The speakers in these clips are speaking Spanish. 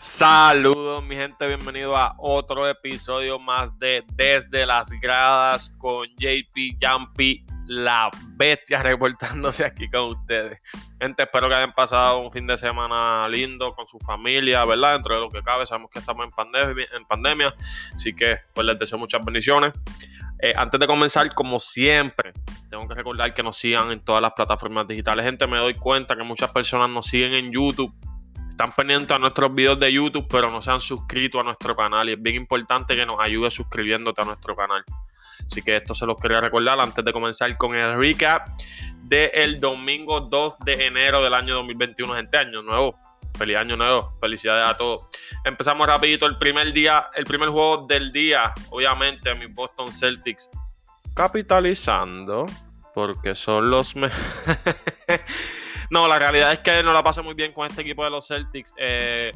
Saludos mi gente, bienvenido a otro episodio más de Desde las Gradas con JP Jumpy, la bestia reportándose aquí con ustedes. Gente, espero que hayan pasado un fin de semana lindo con su familia, ¿verdad? Dentro de lo que cabe, sabemos que estamos en pandemia, en pandemia así que pues les deseo muchas bendiciones. Eh, antes de comenzar, como siempre, tengo que recordar que nos sigan en todas las plataformas digitales. Gente, me doy cuenta que muchas personas nos siguen en YouTube están pendientes a nuestros videos de YouTube, pero no se han suscrito a nuestro canal. Y es bien importante que nos ayude suscribiéndote a nuestro canal. Así que esto se los quería recordar antes de comenzar con el recap del domingo 2 de enero del año 2021. Gente, año nuevo. Feliz año nuevo. Felicidades a todos. Empezamos rapidito el primer día, el primer juego del día. Obviamente, mi Boston Celtics capitalizando. Porque son los mejores. No, la realidad es que no la pasé muy bien con este equipo de los Celtics. Eh,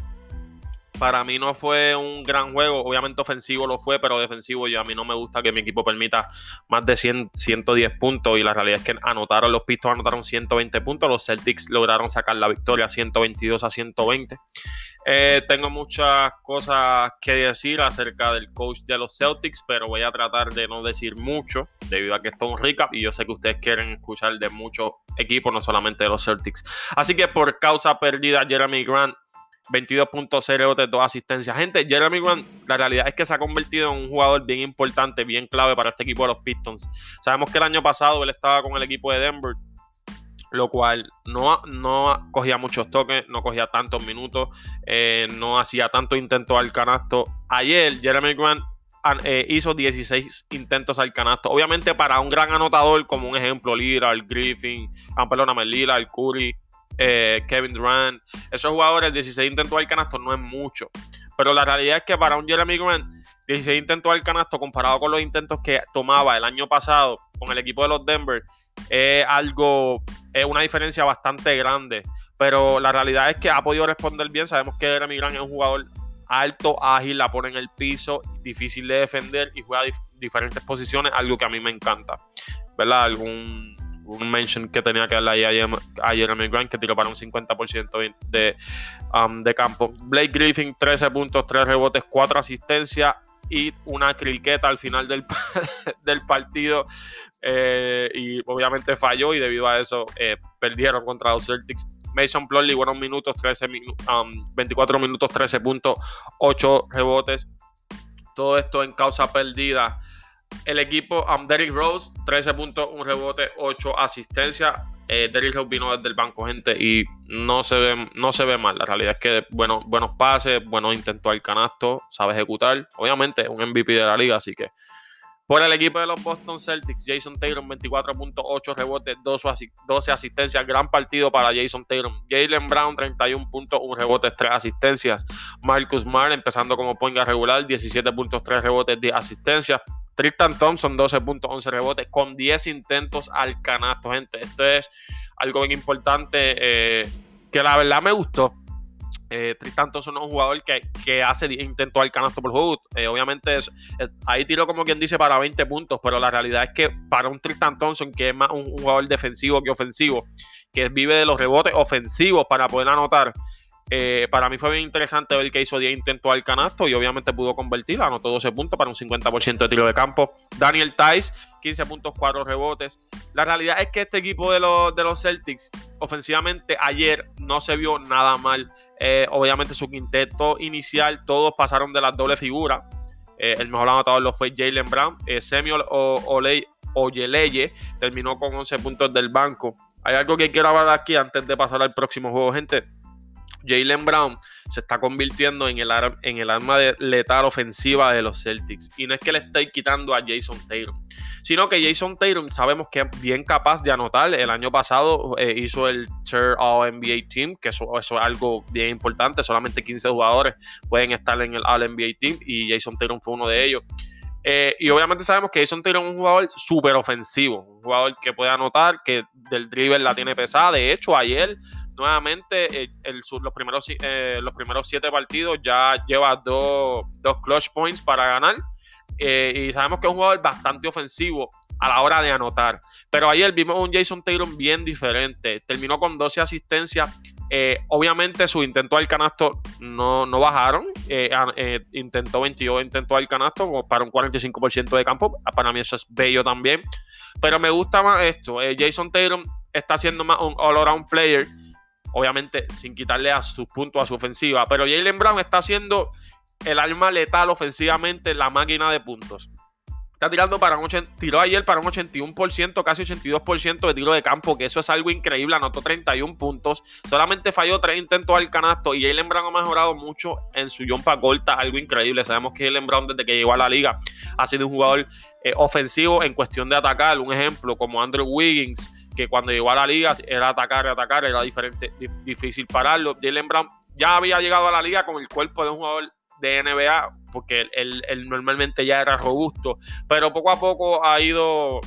para mí no fue un gran juego. Obviamente ofensivo lo fue, pero defensivo yo a mí no me gusta que mi equipo permita más de 100, 110 puntos. Y la realidad es que anotaron los Pistons, anotaron 120 puntos. Los Celtics lograron sacar la victoria 122 a 120. Eh, tengo muchas cosas que decir acerca del coach de los Celtics, pero voy a tratar de no decir mucho debido a que esto es un recap y yo sé que ustedes quieren escuchar de muchos equipos, no solamente de los Celtics. Así que por causa perdida, Jeremy Grant 22.0 de dos asistencias. Gente, Jeremy Grant, la realidad es que se ha convertido en un jugador bien importante, bien clave para este equipo de los Pistons. Sabemos que el año pasado él estaba con el equipo de Denver lo cual no, no cogía muchos toques, no cogía tantos minutos, eh, no hacía tantos intentos al canasto. Ayer Jeremy Grant eh, hizo 16 intentos al canasto. Obviamente para un gran anotador como un ejemplo Lillard, Griffin, ah, perdóname, Lillard, Curry, eh, Kevin Durant, esos jugadores 16 intentos al canasto no es mucho. Pero la realidad es que para un Jeremy Grant 16 intentos al canasto comparado con los intentos que tomaba el año pasado con el equipo de los Denver es algo, es una diferencia bastante grande. Pero la realidad es que ha podido responder bien. Sabemos que Jeremy Grant es un jugador alto, ágil, la pone en el piso, difícil de defender y juega diferentes posiciones, algo que a mí me encanta. ¿Verdad? Algún un mention que tenía que darle ahí a, Jeremy Grant, que tiró para un 50% de, um, de campo. Blake Griffin, 13 puntos, 3 rebotes, 4 asistencias y una criqueta al final del, del partido. Eh, y obviamente falló y debido a eso eh, perdieron contra los Celtics. Mason Plumlee, buenos minutos, 13 24 um, minutos, 13 puntos, 8 rebotes. Todo esto en causa perdida. El equipo, um, Derrick Rose, 13 puntos, un rebote, 8 asistencias. Eh, Derrick Rose vino desde el banco, gente, y no se ve, no se ve mal. La realidad es que bueno, buenos pases, buenos intentos al canasto, sabe ejecutar. Obviamente, un MVP de la liga, así que por el equipo de los Boston Celtics, Jason Taylor 24.8 rebotes, 12 asistencias. Gran partido para Jason Taylor. Jalen Brown 31 puntos, 1 rebotes, 3 asistencias. Marcus Marr empezando como ponga regular, 17.3 rebotes, 10 asistencias. Tristan Thompson 12.11 rebotes con 10 intentos al canasto, gente. Esto es algo bien importante eh, que la verdad me gustó. Eh, Tristan Thompson es un jugador que, hace intento al canasto por juego. Eh, obviamente es, ahí tiro como quien dice para 20 puntos, pero la realidad es que para un Tristan Thompson, que es más un, jugador defensivo que ofensivo, que vive de los rebotes ofensivos para poder anotar, eh, para mí fue bien interesante ver que hizo 10 intentos al canasto y obviamente pudo convertir, anotó 12 puntos para un 50% de tiro de campo. Daniel Tice, 15 puntos, 4 rebotes. La realidad es que este equipo de los, de los Celtics, ofensivamente, ayer no se vio nada mal. Eh, obviamente su quinteto inicial, todos pasaron de las doble figuras. Eh, el mejor anotador lo fue Jalen Brown. Eh, Samuel Oyeleye terminó con 11 puntos del banco. Hay algo que quiero hablar aquí antes de pasar al próximo juego, gente. Jalen Brown se está convirtiendo en el, en el arma de letal ofensiva de los Celtics. Y no es que le esté quitando a Jason Taylor, sino que Jason Taylor sabemos que es bien capaz de anotar. El año pasado eh, hizo el Chair All NBA Team, que eso, es algo bien importante. Solamente 15 jugadores pueden estar en el All NBA Team y Jason Taylor fue uno de ellos. Eh, y obviamente sabemos que Jason Taylor es un jugador súper ofensivo, un jugador que puede anotar, que del dribble la tiene pesada. De hecho, ayer nuevamente el, los, primeros, eh, los primeros siete partidos ya lleva dos, dos clutch points para ganar. Eh, y sabemos que es un jugador bastante ofensivo a la hora de anotar. Pero ayer vimos un Jason Taylor bien diferente. Terminó con 12 asistencias Eh, obviamente su intento al canasto no, no bajaron. Eh, eh, intentó 22, intentó al canasto para un 45% de campo. Para mí eso es bello también. Pero me gusta más esto. Jason Taylor está siendo más un all-around player. Obviamente sin quitarle a sus puntos a su ofensiva. Pero Jalen Brown está haciendo el alma letal ofensivamente la máquina de puntos. Está tirando para un 80, tiró ayer para un 81%, casi 82% de tiro de campo, que eso es algo increíble. Anotó 31 puntos. Solamente falló 3 intentos al canasto. Y Jalen Brown ha mejorado mucho en su jumpa corta, algo increíble. Sabemos que Jalen Brown, desde que llegó a la liga, ha sido un jugador eh, ofensivo en cuestión de atacar. Un ejemplo, como Andrew Wiggins, que cuando llegó a la liga era atacar atacar, era diferente, difícil pararlo. Jalen Brown ya había llegado a la liga con el cuerpo de un jugador de NBA, porque él, normalmente ya era robusto, pero poco a poco ha ido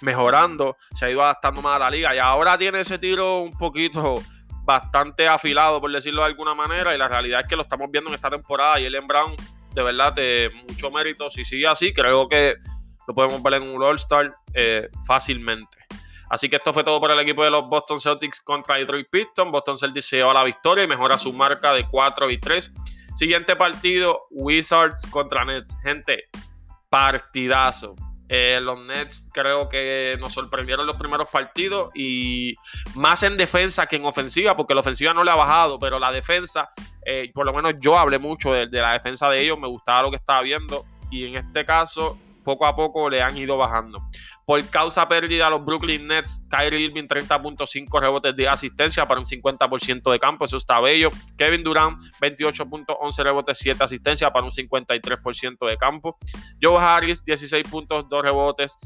mejorando, se ha ido adaptando más a la liga y ahora tiene ese tiro un poquito bastante afilado, por decirlo de alguna manera, y la realidad es que lo estamos viendo en esta temporada y en Brown, de verdad, de mucho mérito, si sigue así, creo que lo podemos ver en un All-Star eh, fácilmente. Así que esto fue todo por el equipo de los Boston Celtics contra Detroit Pistons. Boston Celtics se lleva la victoria y mejora su marca de 4 y 3 Siguiente partido, Wizards contra Nets. Gente, partidazo. Eh, los Nets creo que nos sorprendieron los primeros partidos y más en defensa que en ofensiva, porque la ofensiva no le ha bajado, pero la defensa, eh, por lo menos yo hablé mucho de, de, la defensa de ellos, me gustaba lo que estaba viendo y en este caso poco a poco le han ido bajando. Por causa pérdida, los Brooklyn Nets, Kyrie Irving 30.5 rebotes de asistencia para un 50% de campo, eso está bello. Kevin Durant 28.11 rebotes, 7 asistencias para un 53% de campo. Joe Harris 16.2 rebotes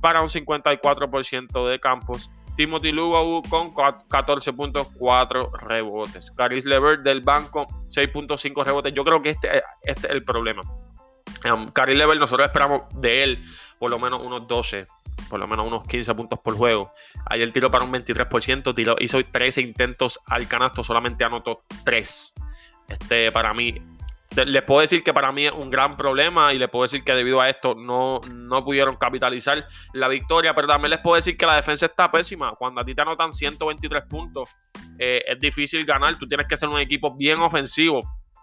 para un 54% de campos. Timothy Luau con 14.4 rebotes. Caris Levert del banco 6.5 rebotes. Yo creo que este, este es el problema. Um, Caris Levert, nosotros esperamos de él por lo menos unos 12, por lo menos unos 15 puntos por juego. Ayer tiró para un 23%, tiró, hizo 13 intentos al canasto, solamente anotó 3. Este, para mí, les puedo decir que para mí es un gran problema y les puedo decir que debido a esto no, no pudieron capitalizar la victoria, pero también les puedo decir que la defensa está pésima. Cuando a ti te anotan 123 puntos, eh, es difícil ganar. Tú tienes que ser un equipo bien ofensivo.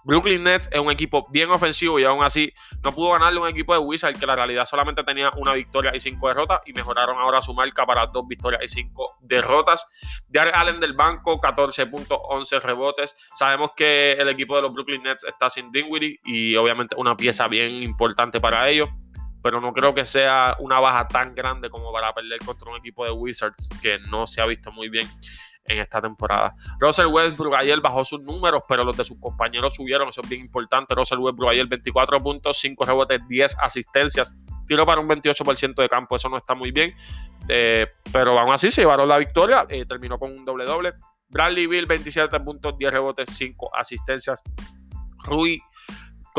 Brooklyn Nets es un equipo bien ofensivo y aún así no pudo ganarle un equipo de Wizards que la realidad solamente tenía una victoria y cinco derrotas y mejoraron ahora su marca para dos victorias y cinco derrotas. Jared Allen del banco, 14.11 rebotes. Sabemos que el equipo de los Brooklyn Nets está sin Dinwiddie y obviamente una pieza bien importante para ellos pero no creo que sea una baja tan grande como para perder contra un equipo de Wizards que no se ha visto muy bien en esta temporada. Russell Westbrook ayer bajó sus números, pero los de sus compañeros subieron, eso es bien importante. Russell Westbrook ayer 24 puntos, 5 rebotes, 10 asistencias, tiro para un 28% de campo, eso no está muy bien, eh, pero aún así se llevaron la victoria, eh, terminó con un doble doble. Bradley Bill 27 puntos, 10 rebotes, 5 asistencias. Rui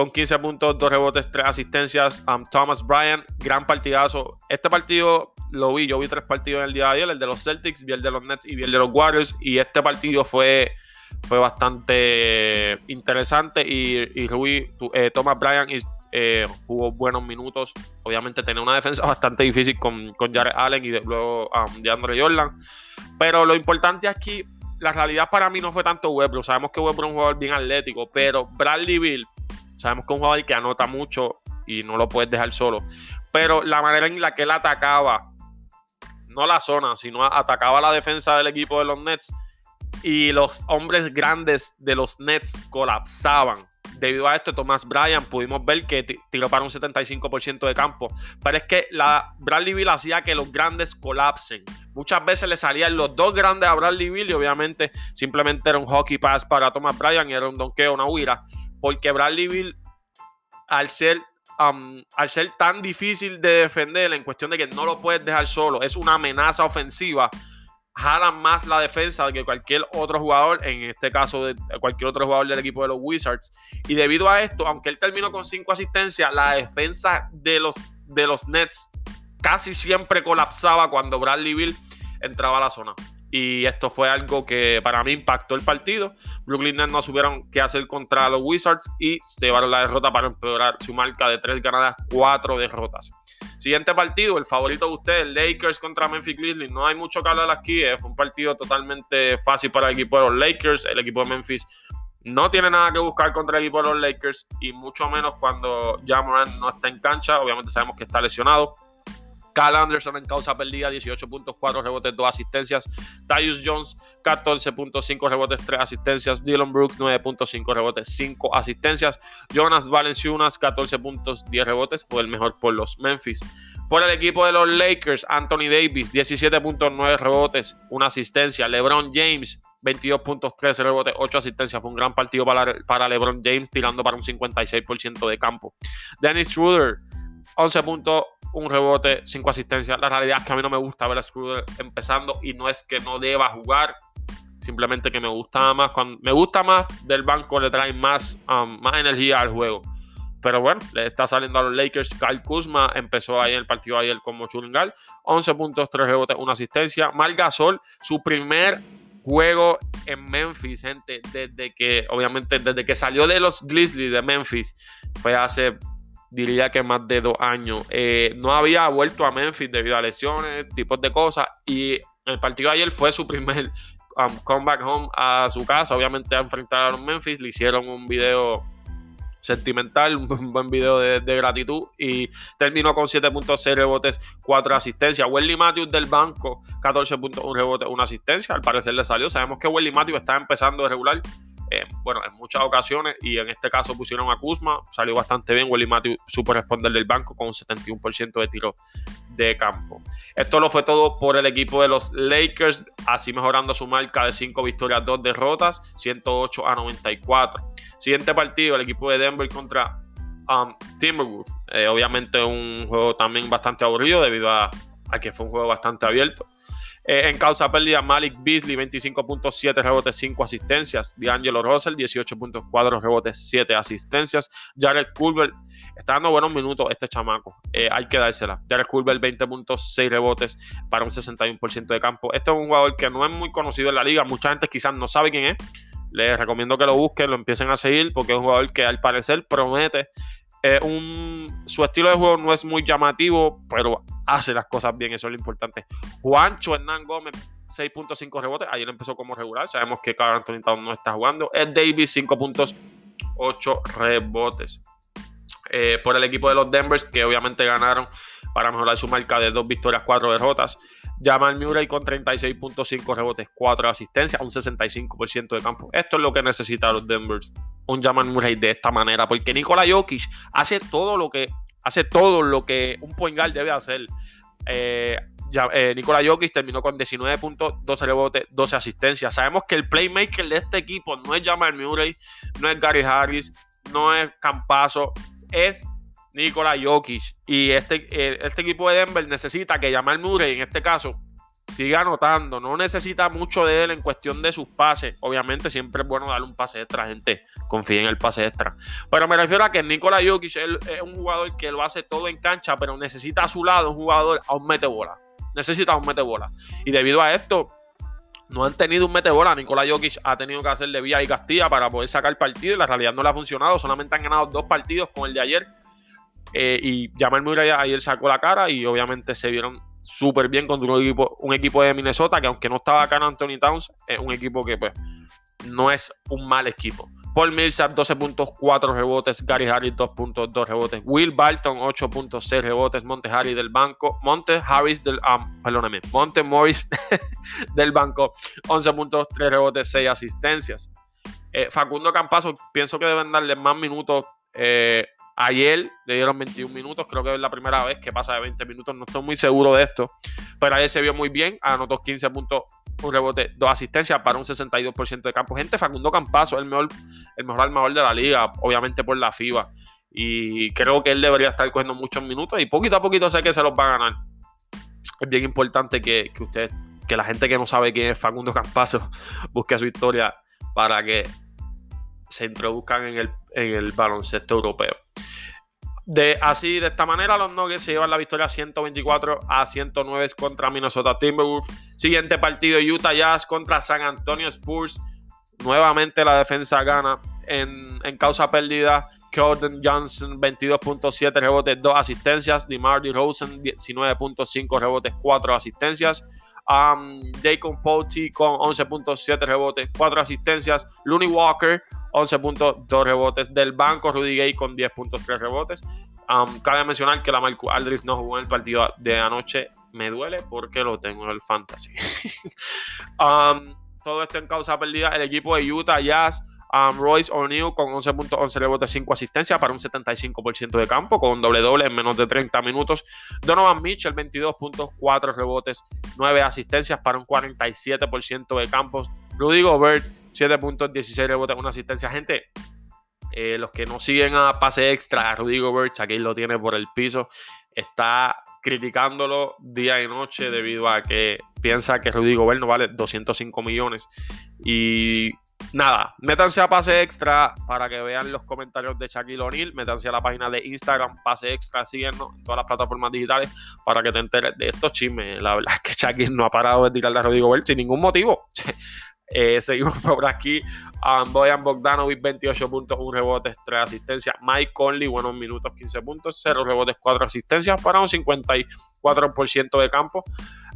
con 15 puntos, 2 rebotes, 3 asistencias. Um, Thomas Bryan, gran partidazo. Este partido lo vi, yo vi tres partidos en el día de ayer, el de los Celtics, el de los Nets y el de los Warriors. Y este partido fue, fue bastante interesante. Y, y Rui, eh, Thomas Bryan eh, jugó buenos minutos. Obviamente tenía una defensa bastante difícil con, con Jared Allen y luego um, de Andre Jordan. Pero lo importante aquí, la realidad para mí no fue tanto Westbrook. Sabemos que Westbrook es un jugador bien atlético, pero Bradley Bill Sabemos que es un jugador que anota mucho y no lo puedes dejar solo. Pero la manera en la que él atacaba, no la zona, sino atacaba la defensa del equipo de los Nets y los hombres grandes de los Nets colapsaban. Debido a esto, Thomas Bryan pudimos ver que tiró para un 75% de campo. Pero es que la Bradley Bill hacía que los grandes colapsen. Muchas veces le salían los dos grandes a Bradley Bill y obviamente simplemente era un hockey pass para Thomas Bryan y era un donkeo, una huira porque Bradley Bill, al ser, al ser tan difícil de defender en cuestión de que no lo puedes dejar solo, es una amenaza ofensiva, jala más la defensa que cualquier otro jugador, en este caso de cualquier otro jugador del equipo de los Wizards. Y debido a esto, aunque él terminó con cinco asistencias, la defensa de los, de los Nets casi siempre colapsaba cuando Bradley Bill entraba a la zona. Y esto fue algo que para mí impactó el partido. Brooklyn Nets no supieron qué hacer contra los Wizards y se llevaron la derrota para empeorar su marca de tres ganadas, cuatro derrotas. Siguiente partido, el favorito de ustedes, Lakers contra Memphis Grizzlies. No hay mucho que hablar aquí, es un partido totalmente fácil para el equipo de los Lakers. El equipo de Memphis no tiene nada que buscar contra el equipo de los Lakers y mucho menos cuando ya no está en cancha. Obviamente sabemos que está lesionado. Cal Anderson en causa perdida, 18.4 rebotes, 2 asistencias. Tyus Jones, 14.5 rebotes, 3 asistencias. Dylan Brooks, 9.5 rebotes, 5 asistencias. Jonas Valenciunas, 14 puntos, 10 rebotes. Fue el mejor por los Memphis. Por el equipo de los Lakers, Anthony Davis, 17.9 rebotes, 1 asistencia. LeBron James, 22.13 rebotes, 8 asistencias. Fue un gran partido para, para LeBron James, tirando para un 56% de campo. Dennis Schroeder, 11 puntos, un rebote, 5 asistencias. La realidad es que a mí no me gusta ver a Schroeder empezando y no es que no deba jugar, simplemente que me gusta más. Cuando, me gusta más del banco, le trae más, um, más energía al juego. Pero bueno, le está saliendo a los Lakers. Kyle Kuzma empezó ahí el partido ayer como Churingal. 11 puntos, 3 rebotes, 1 asistencia. Mal Gasol, su primer juego en Memphis, gente, desde que, obviamente, desde que salió de los Grizzlies de Memphis, fue hace diría que más de dos años. Eh, no había vuelto a Memphis debido a lesiones, tipos de cosas. Y el partido de ayer fue su primer um, comeback home a su casa. Obviamente a enfrentar a Memphis. Le hicieron un video sentimental, un buen video de, gratitud y terminó con 7.6 rebotes, 4 asistencias. Welly Matthews del banco, 14.1 rebotes, 1 asistencia. Al parecer le salió. Sabemos que Welly Matthews está empezando de regular eh, bueno, en muchas ocasiones, y en este caso pusieron a Kuzma, salió bastante bien. Willy Matthews supo responder del banco con un 71% de tiro de campo. Esto lo fue todo por el equipo de los Lakers, así mejorando su marca de 5 victorias, 2 derrotas, 108 a 94. Siguiente partido, el equipo de Denver contra um, Timberwolves. Eh, obviamente un juego también bastante aburrido debido a que fue un juego bastante abierto. Eh, en causa pérdida, Malik Beasley, 25.7 rebotes, 5 asistencias. D'Angelo Russell, 18.4 rebotes, 7 asistencias. Jared Culver, está dando buenos minutos este chamaco. Eh, hay que dársela. Jared Culver, 20.6 rebotes para un 61% de campo. Este es un jugador que no es muy conocido en la liga. Mucha gente quizás no sabe quién es. Les recomiendo que lo busquen, lo empiecen a seguir porque es un jugador que al parecer promete. Un, su estilo de juego no es muy llamativo, pero hace las cosas bien, eso es lo importante. Juancho Hernán Gómez, 6.5 rebotes, ayer empezó como regular, sabemos que Carl Anthony no está jugando. Ed Davis, 5.8 rebotes. Eh, por el equipo de los Denvers, que obviamente ganaron para mejorar su marca de 2 victorias, 4 derrotas. Jamal Murray con 36.5 rebotes, 4 asistencias, un 65% de campo. Esto es lo que necesitan los Denvers. Un Jamal Murray de esta manera, porque Nikola Jokic hace todo lo que hace todo lo que un point guard debe hacer. Eh, eh, Nikola Jokic terminó con 19 puntos, 12 rebotes, 12 asistencias. Sabemos que el playmaker de este equipo no es Jamal Murray, no es Gary Harris, no es Campazo, es Nikola Jokic. Y este, eh, este equipo de Denver necesita que Jamal Murray, en este caso, siga anotando. No necesita mucho de él en cuestión de sus pases. Obviamente siempre es bueno darle un pase extra, gente. Confíe en el pase extra. Pero me refiero a que Nikola Jokic es un jugador que lo hace todo en cancha, pero necesita a su lado un jugador a un mete bola. Necesita un mete bola. Y debido a esto, no han tenido un mete bola. Nikola Jokic ha tenido que hacerle vía y Castilla para poder sacar partido. Y la realidad no le ha funcionado. Solamente han ganado dos partidos con el de ayer. Eh, y Jamal Murray ayer sacó la cara y obviamente se vieron súper bien contra un equipo, un equipo de Minnesota que aunque no estaba acá en Anthony Towns, es un equipo que pues no es un mal equipo. Paul Millsap 12.4 rebotes, Gary Harris 2.2 rebotes, Will Barton 8.6 rebotes, Monte Harris del banco, Monte Harris del, um, perdóname, Monte Morris del banco 11.3 rebotes, 6 asistencias. Eh, Facundo Campazo, pienso que deben darle más minutos eh, Ayer le dieron 21 minutos, creo que es la primera vez que pasa de 20 minutos, no estoy muy seguro de esto, pero ayer se vio muy bien, anotó 15 puntos, un rebote, dos asistencias para un 62% de campo. Gente, Facundo Campazo el mejor, el mejor armador de la liga, obviamente por la FIBA, y creo que él debería estar cogiendo muchos minutos y poquito a poquito sé que se los va a ganar. Es bien importante que, que usted, que la gente que no sabe quién es Facundo Campazo, busque su historia para que se introduzcan en el baloncesto europeo. De, así, de esta manera, los Nuggets se llevan la victoria 124 a 109 contra Minnesota Timberwolves. Siguiente partido, Utah Jazz contra San Antonio Spurs. Nuevamente la defensa gana en, causa perdida. Keldon Johnson, 22.7 rebotes, 2 asistencias. DeMar DeRozan, 19.5 rebotes, 4 asistencias. Um, Dacon Pouty con 11.7 rebotes, 4 asistencias. Looney Walker, 11.2 rebotes. Del banco, Rudy Gay con 10.3 rebotes. Cabe mencionar que la Marco Aldridge no jugó en el partido de anoche. Me duele porque lo tengo en el fantasy. todo esto en causa perdida. El equipo de Utah Jazz Um, Royce O'Neill con 11.11 rebotes, 5 asistencias para un 75% de campo, con doble doble en menos de 30 minutos. Donovan Mitchell, 22.4 rebotes, 9 asistencias para un 47% de campo. Rudy Gobert, 7.16 rebotes, 1 asistencia. Gente, eh, los que no siguen a pase extra, a Rudy Gobert, aquí lo tiene por el piso, está criticándolo día y noche debido a que piensa que Rudy Gobert no vale 205 millones. Y nada, métanse a Pase Extra para que vean los comentarios de Shaquille O'Neal. Métanse a la página de Instagram, Pase Extra, síguenos en todas las plataformas digitales para que te enteres de estos chismes. La verdad es que Shaquille no ha parado de tirarle a Rodrigo Bell sin ningún motivo. eh, seguimos por aquí. Um, Boyan Bogdanovic, 28.1 rebotes, 3 asistencias. Mike Conley, buenos minutos, 15 puntos, 0 rebotes, 4 asistencias para un 54% de campo.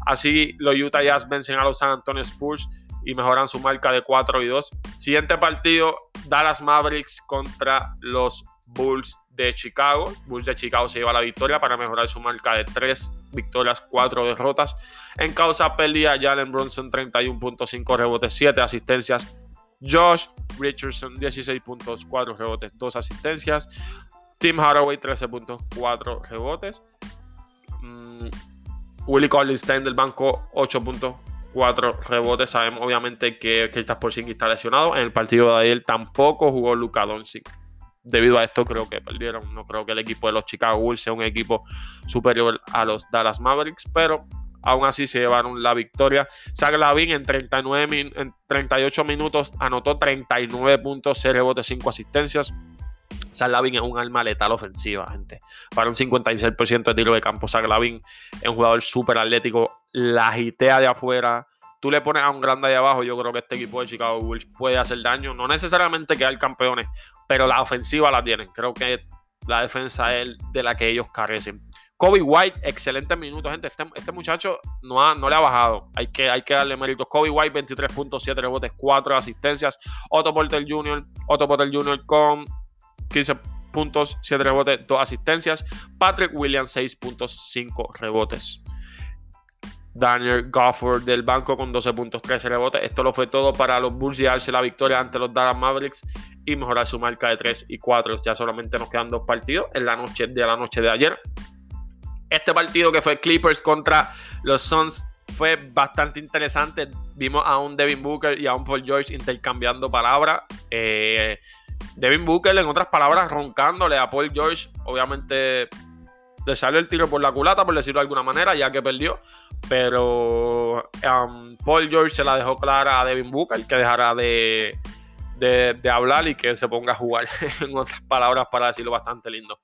Así los Utah Jazz vencen a los San Antonio Spurs y mejoran su marca de 4 y 2. Siguiente partido, Dallas Mavericks contra los Bulls de Chicago. Bulls de Chicago se lleva la victoria para mejorar su marca de 3 victorias, 4 derrotas. En causa pérdida, Jalen Bronson 31.5 rebotes, 7 asistencias. Josh Richardson 16 puntos, 4 rebotes, 2 asistencias. Tim Haraway 13.4 rebotes. Mm, Willie Collins está en del banco 8 puntos, cuatro rebotes. Sabemos obviamente que Kristaps Porzingis está lesionado. En el partido de ayer tampoco jugó Luka Doncic. Debido a esto creo que perdieron. No creo que el equipo de los Chicago Bulls sea un equipo superior a los Dallas Mavericks, pero aún así se llevaron la victoria. Zach Lavin en, 39 en 38 minutos anotó 39 puntos, 6 rebotes, 5 asistencias. Zach Lavin es un arma letal ofensiva, gente. Para un 56% de tiro de campo, Zach Lavin es un jugador súper atlético, la gitea de afuera. Tú le pones a un grande ahí abajo, yo creo que este equipo de Chicago Bulls puede hacer daño. No necesariamente quedar campeones, pero la ofensiva la tienen. Creo que la defensa es de la que ellos carecen. Kobe White, excelentes minutos, gente. Este, este muchacho no, ha, no le ha bajado. Hay que, hay que darle méritos. Kobe White, 23.7 rebotes, 4 asistencias. Otto Porter Jr., Otto Porter Jr. con 15 puntos, 7 rebotes, 2 asistencias. Patrick Williams, 6 puntos, 5 rebotes. Daniel Gofford del banco con 12 puntos, 13 rebotes. Esto lo fue todo para los Bulls llevarse la victoria ante los Dallas Mavericks y mejorar su marca de 3 y 4. Ya solamente nos quedan dos partidos en la noche de la noche de ayer. Este partido que fue Clippers contra los Suns fue bastante interesante. Vimos a un Devin Booker y a un Paul George intercambiando palabras. Eh, Devin Booker, en otras palabras, roncándole a Paul George, obviamente le salió el tiro por la culata, por decirlo de alguna manera, ya que perdió. Pero um, Paul George se la dejó clara a Devin Booker, que dejará de, de, hablar y que se ponga a jugar, en otras palabras, para decirlo bastante lindo.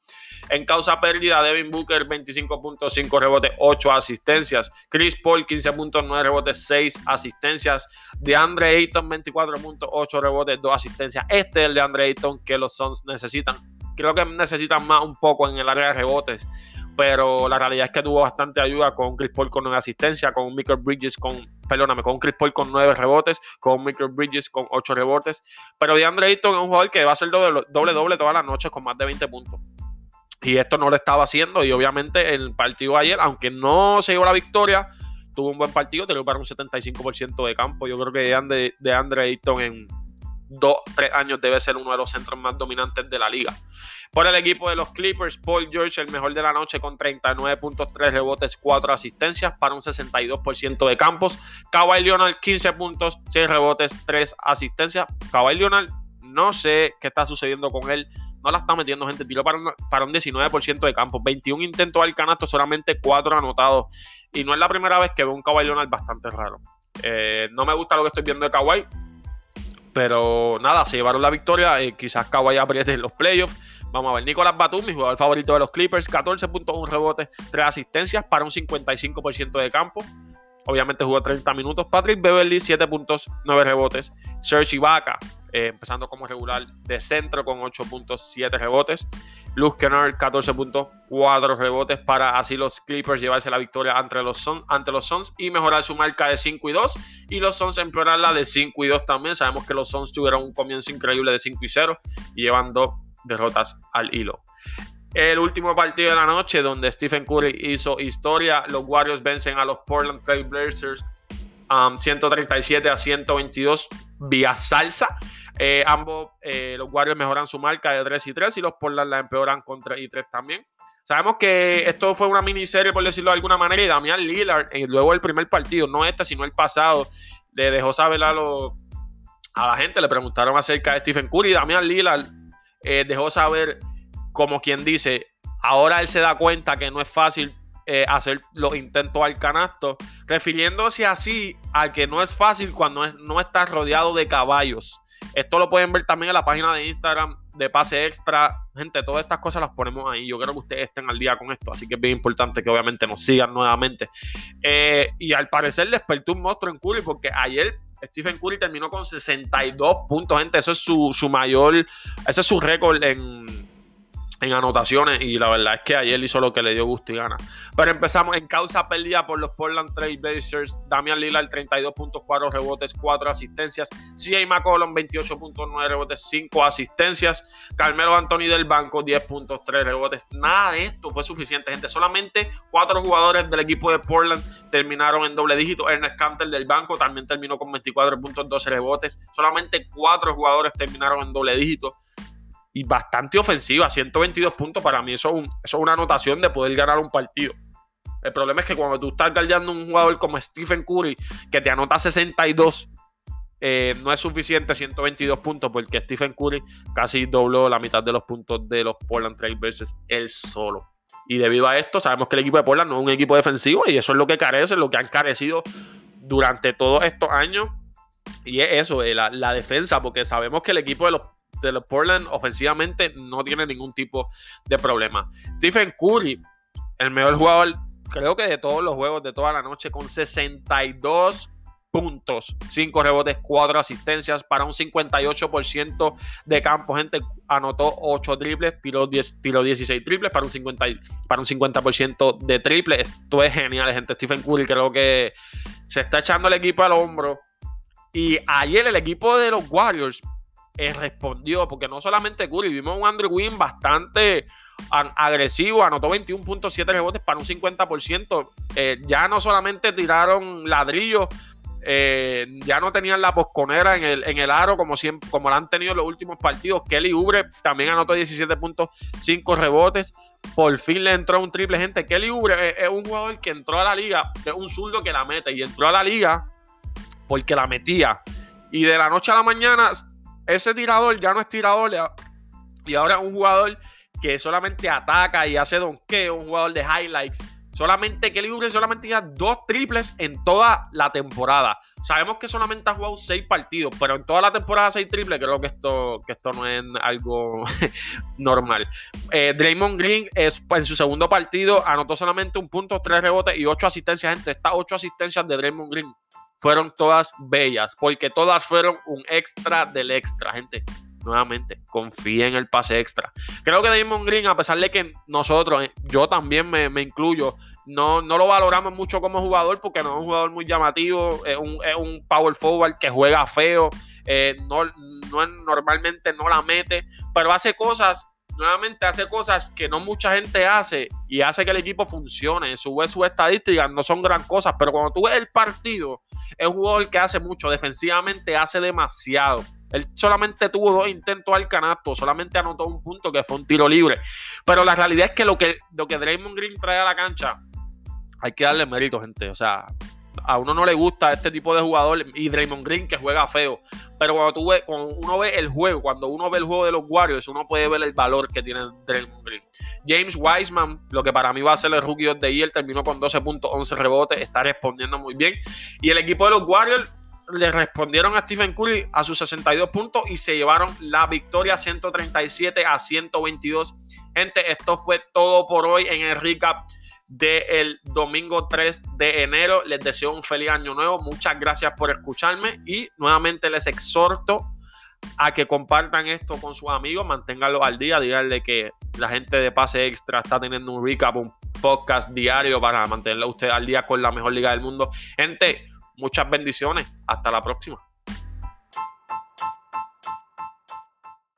En causa pérdida, Devin Booker 25.5 rebotes, 8 asistencias. Chris Paul 15.9 rebotes, 6 asistencias. De Andre Ayton 24.8 rebotes, 2 asistencias. Este es el de Andre Ayton que los Suns necesitan. Creo que necesitan más un poco en el área de rebotes pero la realidad es que tuvo bastante ayuda con Chris Paul con 9 asistencias, con Michael Bridges con, perdóname, con Chris Paul con 9 rebotes, con Michael Bridges con 8 rebotes, pero DeAndre Ayton es un jugador que va a ser doble doble, doble todas las noches con más de 20 puntos. Y esto no lo estaba haciendo y obviamente el partido ayer, aunque no se llevó la victoria, tuvo un buen partido, tiró para un 75% de campo. Yo creo que de Andre Ayton en 2, 3 años debe ser uno de los centros más dominantes de la liga. Por el equipo de los Clippers, Paul George, el mejor de la noche con 39.3 rebotes, 4 asistencias para un 62% de campos. Kawhi Leonard, 15 puntos, 6 rebotes, 3 asistencias. Kawhi Leonard, no sé qué está sucediendo con él. No la está metiendo gente. Tiró para un, para un 19% de campo. 21 intentos al canasto, solamente 4 anotados. Y no es la primera vez que veo un Kawhi Leonard bastante raro. Eh, no me gusta lo que estoy viendo de Kawhi. Pero nada, se llevaron la victoria. Eh, quizás Kawhi apriete en los playoffs. Vamos a ver, Nicolás Batum, mi jugador favorito de los Clippers, 14.1 rebotes, 3 asistencias para un 55% de campo. Obviamente jugó 30 minutos. Patrick Beverly, 7 puntos, 9 rebotes. Serge Ibaka, eh, empezando como regular de centro con 8.7 rebotes. Luz Kennard, 14.4 rebotes para así los Clippers llevarse la victoria ante los, Suns, y mejorar su marca de 5 y 2. Y los Suns empeorar la de 5 y 2 también. Sabemos que los Suns tuvieron un comienzo increíble de 5 y 0 y derrotas al hilo. El último partido de la noche donde Stephen Curry hizo historia, los Warriors vencen a los Portland Trail Blazers 137 um, a 122 vía salsa. Eh, ambos, eh, los Warriors mejoran su marca de 3 y 3 y los Portland la empeoran con 3 y 3 también. Sabemos que esto fue una miniserie, por decirlo de alguna manera, y Damián Lillard, eh, luego del primer partido, no este, sino el pasado, le dejó saber a, a la gente, le preguntaron acerca de Stephen Curry, y Damián Lillard dejó saber, como quien dice, ahora él se da cuenta que no es fácil hacer los intentos al canasto, refiriéndose así a que no es fácil cuando no estás rodeado de caballos. Esto lo pueden ver también en la página de Instagram de Pase Extra. Gente, todas estas cosas las ponemos ahí. Yo quiero que ustedes estén al día con esto. Así que es bien importante que obviamente nos sigan nuevamente. Eh, y al parecer despertó un monstruo en Curry porque ayer Stephen Curry terminó con 62 puntos, gente. Eso es su, su mayor, ese es su récord en, en anotaciones y la verdad es que ayer hizo lo que le dio gusto y gana. Pero empezamos en causa perdida por los Portland Trail Blazers. Damian Lillard 32.4 rebotes, 4 asistencias. CJ McCollum 28.9 rebotes, 5 asistencias. Carmelo Anthony del banco 10.3 rebotes. Nada de esto fue suficiente, gente. Solamente 4 jugadores del equipo de Portland terminaron en doble dígito. Ernest Canter del banco también terminó con 24.12 rebotes. Solamente 4 jugadores terminaron en doble dígito y bastante ofensiva, 122 puntos. Para mí eso es, una anotación de poder ganar un partido. El problema es que cuando tú estás guardando un jugador como Stephen Curry, que te anota 62, eh, no es suficiente 122 puntos, porque Stephen Curry casi dobló la mitad de los puntos de los Portland Trail Blazers él solo. Y debido a esto, sabemos que el equipo de Portland no es un equipo defensivo y eso es lo que carece, lo que han carecido durante todos estos años. Y es eso, eh, la, la defensa, porque sabemos que el equipo de los de los Portland ofensivamente no tiene ningún tipo de problema. Stephen Curry, el mejor jugador, creo que de todos los juegos de toda la noche, con 62 puntos, 5 rebotes, 4 asistencias para un 58% de campo. Gente anotó 8 triples, tiró, 10, tiró 16 triples para un 50, para un 50% de triples. Esto es genial, gente. Stephen Curry creo que se está echando el equipo al hombro. Y ayer el equipo de los Warriors eh, respondió, porque no solamente Curry, vimos un Andrew Wynn bastante agresivo, anotó 21.7 rebotes para un 50%. Eh, ya no solamente tiraron ladrillos, eh, ya no tenían la posconera en el, en el aro como, siempre, como lo han tenido en los últimos partidos. Kelly Ubre también anotó 17.5 rebotes. Por fin le entró un triple, gente. Kelly Ubre es, un jugador que entró a la liga, es un zurdo que la mete y entró a la liga porque la metía. Y de la noche a la mañana ese tirador ya no es tirador y ahora es un jugador que solamente ataca y hace donqueo, un jugador de highlights. Solamente que libre solamente tiene dos triples en toda la temporada. Sabemos que solamente ha jugado seis partidos, pero en toda la temporada seis triples, creo que esto, que esto no es algo normal. Eh, Draymond Green es, en su segundo partido anotó solamente un punto, tres rebotes y ocho asistencias. Gente, estas ocho asistencias de Draymond Green fueron todas bellas, porque todas fueron un extra del extra, gente. Nuevamente, confía en el pase extra. Creo que Damon Green, a pesar de que nosotros, eh, yo también me, incluyo, no, no, lo valoramos mucho como jugador porque no es un jugador muy llamativo, es un, power forward que juega feo, eh, no, no, normalmente no la mete, pero hace cosas nuevamente hace cosas que no mucha gente hace y hace que el equipo funcione. Sube sus estadísticas, no son gran cosas, pero cuando tú ves el partido, es un jugador que hace mucho, defensivamente hace demasiado. Él solamente tuvo dos intentos al canasto, solamente anotó un punto que fue un tiro libre. Pero la realidad es que lo que, lo que Draymond Green trae a la cancha, hay que darle mérito, gente. O sea, a uno no le gusta este tipo de jugador y Draymond Green que juega feo. Pero cuando, tú ves, cuando uno ve el juego, cuando uno ve el juego de los Warriors, uno puede ver el valor que tiene Draymond Green. James Wiseman, lo que para mí va a ser el rookie of the year, terminó con 12.11 rebotes, está respondiendo muy bien. Y el equipo de los Warriors le respondieron a Stephen Curry a sus 62 puntos y se llevaron la victoria 137 a 122. Gente, esto fue todo por hoy en el recap del domingo 3 de enero. Les deseo un feliz año nuevo. Muchas gracias por escucharme y nuevamente les exhorto a que compartan esto con sus amigos, manténganlo al día, díganle que la gente de Pase Extra está teniendo un recap, un podcast diario para mantenerlo usted al día con la mejor liga del mundo. Gente, muchas bendiciones. Hasta la próxima.